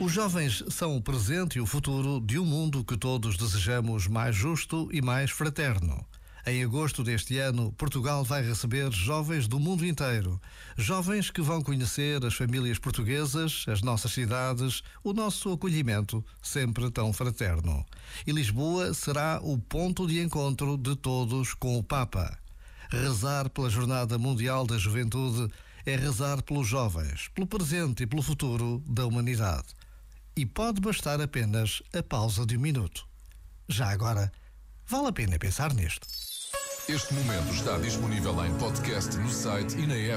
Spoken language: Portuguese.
Os jovens são o presente e o futuro de um mundo que todos desejamos mais justo e mais fraterno. Em agosto deste ano, Portugal vai receber jovens do mundo inteiro. Jovens que vão conhecer as famílias portuguesas, as nossas cidades, o nosso acolhimento, sempre tão fraterno. E Lisboa será o ponto de encontro de todos com o Papa. Rezar pela Jornada Mundial da Juventude é rezar pelos jovens, pelo presente e pelo futuro da humanidade. E pode bastar apenas a pausa de um minuto. Já agora, vale a pena pensar nisto. Este momento está disponível em podcast no site e na app.